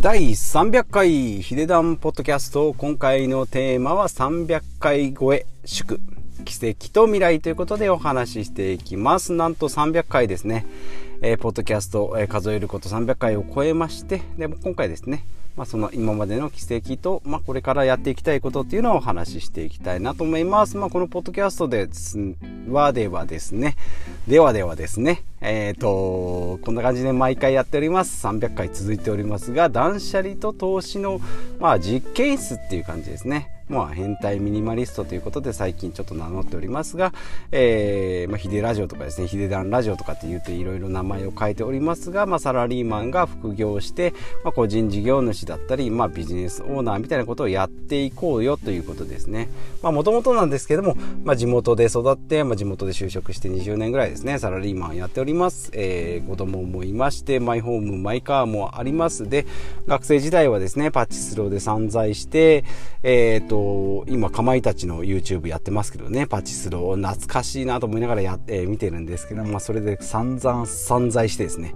第300回ヒデダンポッドキャスト。今回のテーマは300回超え祝。奇跡と未来ということでお話ししていきます。なんと300回ですね、えー、ポッドキャスト、えー、数えること300回を超えまして。でも今回ですねまあ、その今までの奇跡と、まあ、これからやっていきたいことっていうのをお話ししていきたいなと思います。まあ、このポッドキャストではではですね、ではではですね、えっ、ー、と、こんな感じで毎回やっております。300回続いておりますが、断捨離と投資の、まあ、実験室っていう感じですね。まあ、変態ミニマリストということで最近ちょっと名乗っておりますが、えー、まあ、ヒデラジオとかですね、ヒデダンラジオとかって言っていろいろ名前を変えておりますが、まあ、サラリーマンが副業して、まあ、個人事業主だったり、まあ、ビジネスオーナーみたいなことをやっていこうよということですね。まあ、もともとなんですけども、まあ、地元で育って、まあ、地元で就職して20年ぐらいですね、サラリーマンやっております。えー、子供もいまして、マイホーム、マイカーもありますで、学生時代はですね、パチスローで散財して、えっ、ー、と、今、かまいたちの YouTube やってますけどね、パチスロー、懐かしいなと思いながらやって、見てるんですけど、まあ、それで散々散財してですね、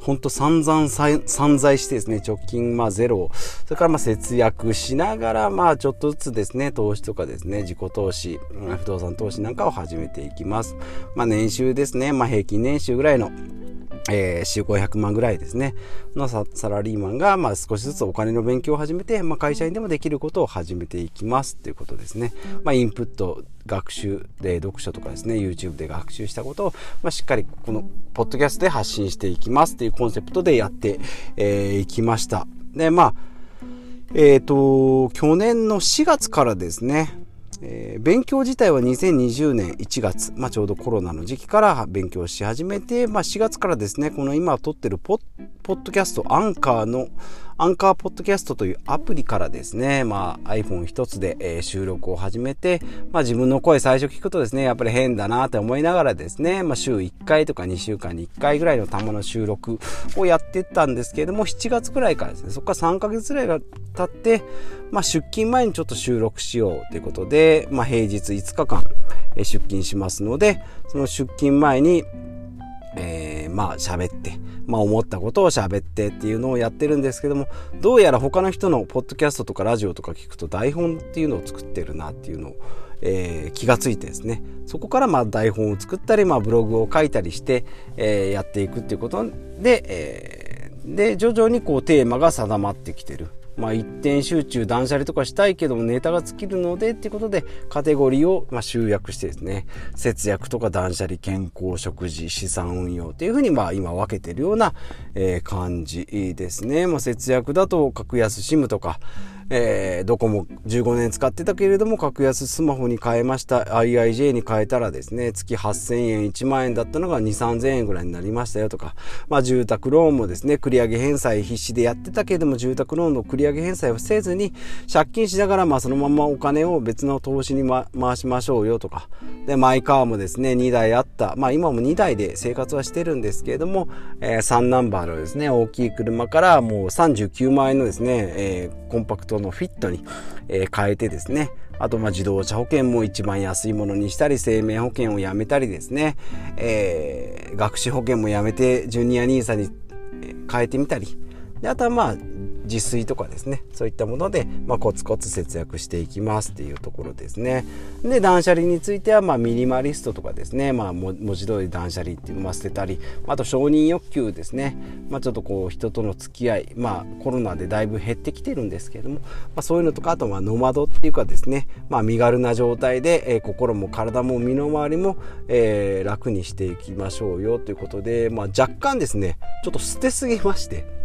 ほんと散々散財してですね、直近、まあ、ゼロ、それからまあ、節約しながら、まあ、ちょっとずつですね、投資とかですね、自己投資、不動産投資なんかを始めていきます。まあ、年収ですね、まあ、平均年収ぐらいの、えー、週500万ぐらいですね、のサラリーマンが、まあ、少しずつお金の勉強を始めて、まあ、会社員でもできることを始めていきますっていうことですね。まあ、インプット、学習で読書とかですね、YouTube で学習したことを、まあ、しっかりこのポッドキャストで発信していきますっていうコンセプトでやって、えー、きました。で、まあ、えっ、ー、と、去年の4月からですね、えー、勉強自体は2020年1月、まあ、ちょうどコロナの時期から勉強し始めて、まあ、4月からですねこの今撮ってるポッポッドキャストアンカーのアンカーポッドキャストというアプリからですね、まあ、iPhone 一つで、えー、収録を始めて、まあ、自分の声最初聞くとですね、やっぱり変だなって思いながらですね、まあ、週1回とか2週間に1回ぐらいのたまの収録をやってったんですけれども、7月ぐらいからですね、そこから3ヶ月ぐらいが経って、まあ、出勤前にちょっと収録しようということで、まあ、平日5日間、え出勤しますので、その出勤前に、えー、まあ喋って、まあ思ったことを喋ってっていうのをやってるんですけども、どうやら他の人のポッドキャストとかラジオとか聞くと台本っていうのを作ってるなっていうのを、えー、気がついてですね、そこからまあ台本を作ったり、まあブログを書いたりして、えー、やっていくっていうことで、えー、で、徐々にこうテーマが定まってきてる。まあ、一点集中断捨離とかしたいけどもネタが尽きるのでっていうことでカテゴリーをま集約してですね。節約とか断捨離健康食事資産運用っていうふうにまあ今分けてるような、え感じですね、まあ、節約だと格安 SIM とかえー、ドコモ15年使ってたけれども格安スマホに変えました。IIJ に変えたらですね月8000円1万円だったのが2 3 0 0 0円ぐらいになりましたよとか、まあ、住宅ローンもですね繰り上げ返済必死でやってたけれども住宅ローンの繰り上げ返済をせずに借金しながらまあそのままお金を別の投資に、ま、回しましょうよとか。でマイカーもですね2台あった。まあ今も2台で生活はしてるんですけれども、えー、3ナンバーのですね大きい車からもう39万円のですね、えー、コンパクトそのフィットに、えー、変えてですね。あとまあ自動車保険も一番安いものにしたり生命保険をやめたりですね、えー、学資保険もやめてジュニア NISA に変えてみたり。であとはまあ自炊とかですね。そういったもので、まあ、コツコツ節約していきますっていうところですね。で断捨離については、まあ、ミニマリストとかですね、まあ、文字通り断捨離っていうのを捨てたりあと承認欲求ですね、まあ、ちょっとこう人との付き合い、まあ、コロナでだいぶ減ってきてるんですけれども、まあ、そういうのとかあとはノマドっていうかですね、まあ、身軽な状態で、えー、心も体も身の回りも、えー、楽にしていきましょうよということで、まあ、若干ですねちょっと捨てすぎまして。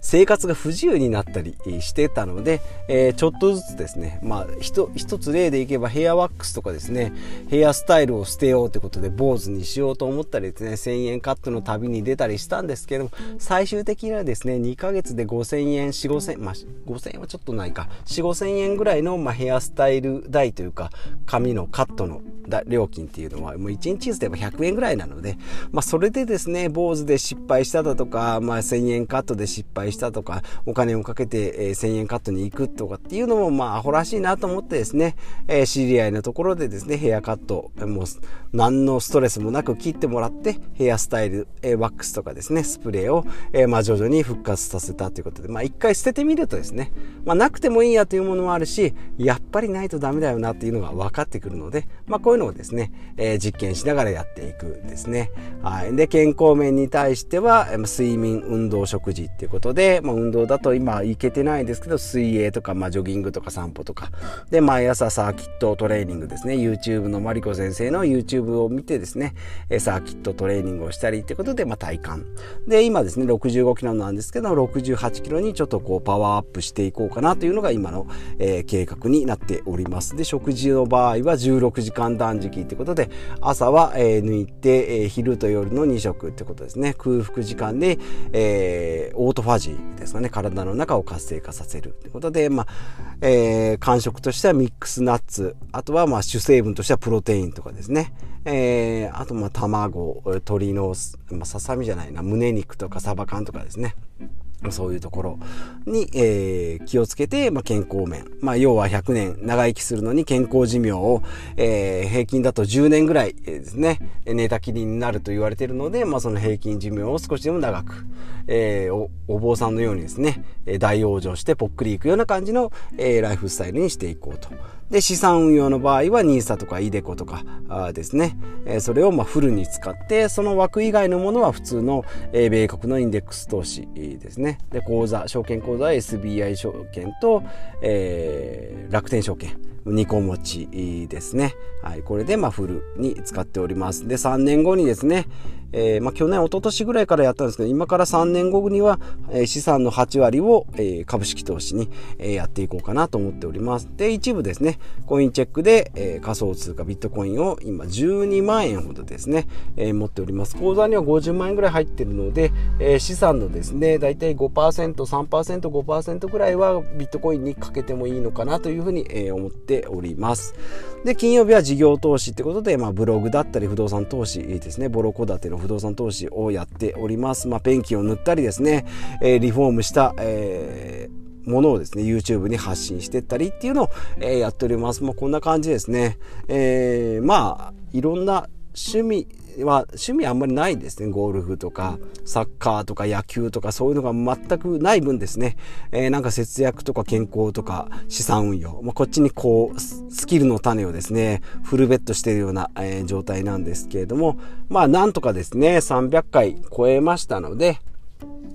生活が不自由になったりしてたので、えー、ちょっとずつですね、まあ、一つ例でいけばヘアワックスとかですね、ヘアスタイルを捨てようということで坊主にしようと思ったりですね、1000円カットの旅に出たりしたんですけども、最終的にはですね、2ヶ月で5000円、4、5000、まあ、5000円はちょっとないか、4、5000円ぐらいの、まあ、ヘアスタイル代というか、髪のカットの料金っていうのは、もう1日ずつで100円ぐらいなので、まあ、それでですね、坊主で失敗しただとか、まあ、1000円カットで失敗敗したとか、お金をかけて、えー、1000円カットに行くとかっていうのも、まあ、アホらしいなと思ってですね、えー、知り合いのところでですね、ヘアカット、もう、何のストレスもなく切ってもらって、ヘアスタイル、えー、ワックスとかですね、スプレーを、えー、まあ、徐々に復活させたということで、まあ、一回捨ててみるとですね、まあ、なくてもいいやというものもあるし、やっぱりないとダメだよなっていうのが分かってくるので、まあ、こういうのをですね、えー、実験しながらやっていくですね。はい。で、健康面に対しては、睡眠、運動、食事っていうことで、でまあ、運動だと今行けてないですけど、水泳とか、まあ、ジョギングとか散歩とか、で、毎朝サーキットトレーニングですね。YouTube のマリコ先生の YouTube を見てですね、サーキットトレーニングをしたりってことで、まあ、体幹。で、今ですね、65キロなんですけど、68キロにちょっとこう、パワーアップしていこうかなというのが今の、えー、計画になっております。で、食事の場合は16時間断食ってことで、朝は、えー、抜いて、えー、昼と夜の2食ってことですね。空腹時間で、えー、オートファジーですかね。体の中を活性化させるということで、まあ、えー、感触としてはミックスナッツ、あとはまあ主成分としてはプロテインとかですね。えー、あとまあ卵、鶏の、ささみじゃないな、胸肉とかサバ缶とかですね。そういうところに、えー、気をつけて、まあ、健康面。まあ、要は100年長生きするのに健康寿命を、えー、平均だと10年ぐらいですね、寝たきりになると言われているので、まあ、その平均寿命を少しでも長く、えー、お、お坊さんのようにですね、大往生してぽっくりいくような感じの、えー、ライフスタイルにしていこうと。で、資産運用の場合は NISA とか iDeCo とかあですね、えそれをまあフルに使って、その枠以外のものは普通の、え米国のインデックス投資ですね。で、口座、証券口座は SBI 証券と、えー、楽天証券。2個持ちですね。はい。これで、まあ、フルに使っております。で、3年後にですね、えー、まあ、去年、一昨年ぐらいからやったんですけど、今から3年後には、えー、資産の8割を、えー、株式投資に、えやっていこうかなと思っております。で、一部ですね、コインチェックで、え仮想通貨ビットコインを今12万円ほどですね、え持っております。口座には50万円ぐらい入ってるので、え資産のですね、だいたい5%、3%、5%ぐらいはビットコインにかけてもいいのかなというふうに、え思ってております。で、金曜日は事業投資ってことで、まあ、ブログだったり不動産投資ですね、ボロ戸建ての不動産投資をやっております。まあ、ペンキを塗ったりですね、えー、リフォームした、えー、ものをですね、YouTube に発信してったりっていうのを、えー、やっております。まあ、こんな感じですね。えー、まあ、いろんな趣味は趣味あんまりないですね。ゴルフとか、サッカーとか野球とかそういうのが全くない分ですね。えー、なんか節約とか健康とか資産運用。まあ、こっちにこう、スキルの種をですね、フルベットしているような、えー、状態なんですけれども、まあなんとかですね、300回超えましたので、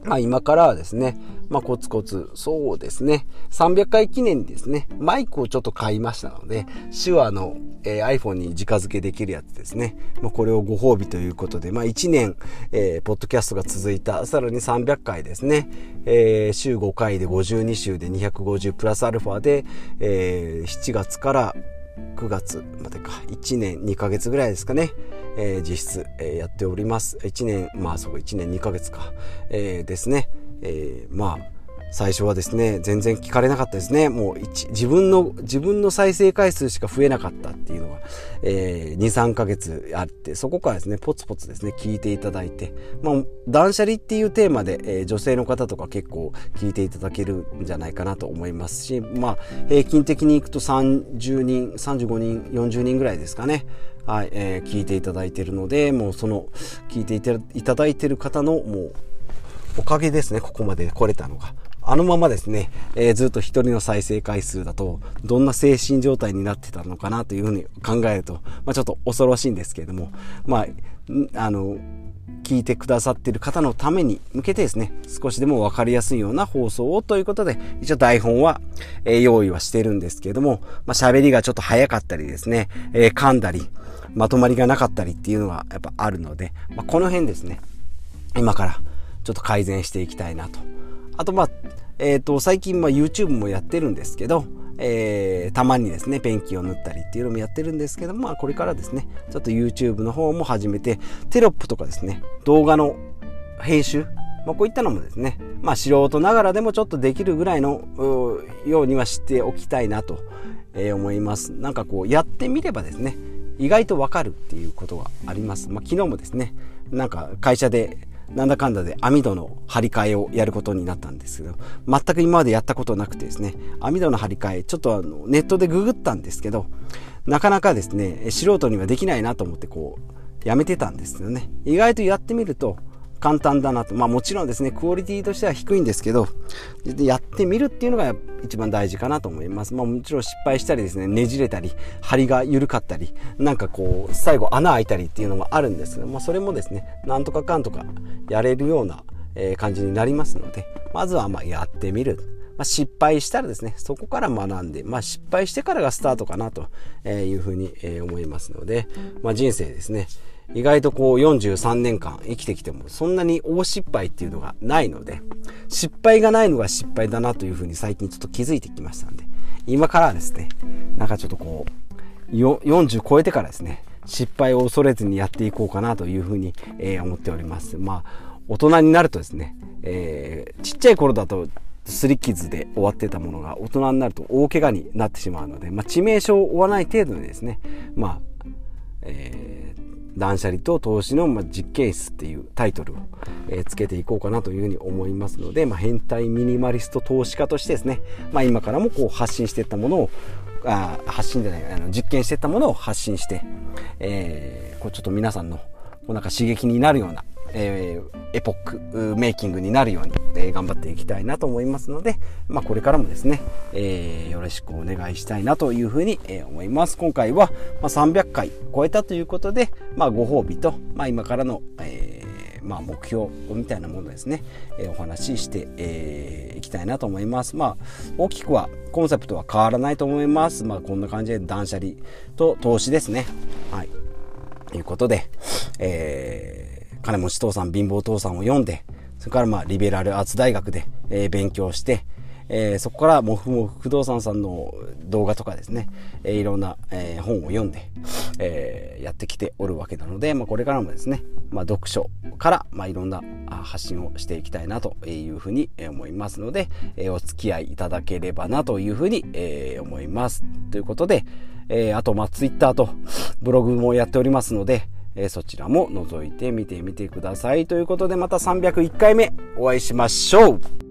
まあ今からはですね、まあコツコツ、そうですね、300回記念にですね、マイクをちょっと買いましたので、手話の、えー、iPhone に直付けできるやつですね、まあこれをご褒美ということで、まあ1年、えー、ポッドキャストが続いた、さらに300回ですね、えー、週5回で52週で250プラスアルファで、えー、7月から9月までか、1年2ヶ月ぐらいですかね、えー、実質、えー、やっております。1年、まあそう、1年2ヶ月か、えー、ですね。えー、まあ、最初はですね、全然聞かれなかったですね。もう自分の、自分の再生回数しか増えなかったっていうのが、えー、2、3ヶ月あって、そこからですね、ポツポツですね、聞いていただいて、まあ、断捨離っていうテーマで、えー、女性の方とか結構聞いていただけるんじゃないかなと思いますし、まあ、平均的にいくと30人、35人、40人ぐらいですかね。はい、えー、聞いていただいてるので、もうその、聞いていただいてる方の、もう、おかげですね、ここまで来れたのが。あのままですね、えー、ずっと一人の再生回数だと、どんな精神状態になってたのかなというふうに考えると、まあ、ちょっと恐ろしいんですけれども、まあ、あの、聞いてくださっている方のために向けてですね、少しでもわかりやすいような放送をということで、一応台本は、えー、用意はしてるんですけれども、まあ、喋りがちょっと早かったりですね、えー、噛んだり、まとまりがなかったりっていうのがやっぱあるので、まあ、この辺ですね、今からちょっと改善していきたいなとあとまあ、えっ、ー、と、最近まあ YouTube もやってるんですけど、えー、たまにですね、ペンキを塗ったりっていうのもやってるんですけど、まあこれからですね、ちょっと YouTube の方も始めて、テロップとかですね、動画の編集、まあこういったのもですね、まあ素人ながらでもちょっとできるぐらいのようにはしておきたいなと、えー、思います。なんかこうやってみればですね、意外とわかるっていうことがあります。まあ昨日もですね、なんか会社でなんだかんだで網戸の張り替えをやることになったんですけど、全く今までやったことなくてですね、網戸の張り替え、ちょっとあのネットでググったんですけど、なかなかですね、素人にはできないなと思ってこう、やめてたんですよね。意外とやってみると、簡単だなと。まあもちろんですね、クオリティとしては低いんですけど、やってみるっていうのが一番大事かなと思います。まあもちろん失敗したりですね、ねじれたり、針が緩かったり、なんかこう、最後穴開いたりっていうのもあるんですけど、まあそれもですね、なんとかかんとかやれるような感じになりますので、まずはまやってみる。まあ、失敗したらですね、そこから学んで、まあ、失敗してからがスタートかなというふうに思いますので、まあ、人生ですね、意外とこう43年間生きてきてもそんなに大失敗っていうのがないので、失敗がないのが失敗だなというふうに最近ちょっと気づいてきましたんで、今からはですね、なんかちょっとこう、40超えてからですね、失敗を恐れずにやっていこうかなというふうに、えー、思っております。まあ、大人になるとですね、えー、ちっちゃい頃だとスリッキズで終わってたものが大人になると大怪我になってしまうので、まあ、致命傷を負わない程度でですね、まあ、えー断捨離と投資の、実験室っていうタイトルを、え、つけていこうかなというふうに思いますので、まあ、変態ミニマリスト投資家としてですね、まあ、今からもこう発信していったものをあ発信じゃないあの実験していったものを発信して、えー、こうちょっと皆さんのこうなんか刺激になるようなえー、エポックメイキングになるように、えー、頑張っていきたいなと思いますので、まあ、これからもですね、えー、よろしくお願いしたいなというふうに、え思います。今回は、ま、300回超えたということで、まあ、ご褒美と、まあ、今からの、えまあ、目標みたいなものですね、えお話ししてい、えー、きたいなと思います。まあ、大きくはコンセプトは変わらないと思います。まあ、こんな感じで断捨離と投資ですね。はい。ということで、えー金持ち父さん、貧乏父さんを読んで、それからまあ、リベラルアーツ大学で、えー、勉強して、えー、そこからもふもふ不動産さんの動画とかですね、えー、いろんな、えー、本を読んで、えやってきておるわけなので、まあ、これからもですね、まあ、読書から、まあ、いろんな発信をしていきたいなというふうに思いますので、えお付き合いいただければなというふうに、え思います。ということで、えあと、まあ、ツイッターとブログもやっておりますので、えそちらも覗いてみてみてください。ということでまた301回目お会いしましょう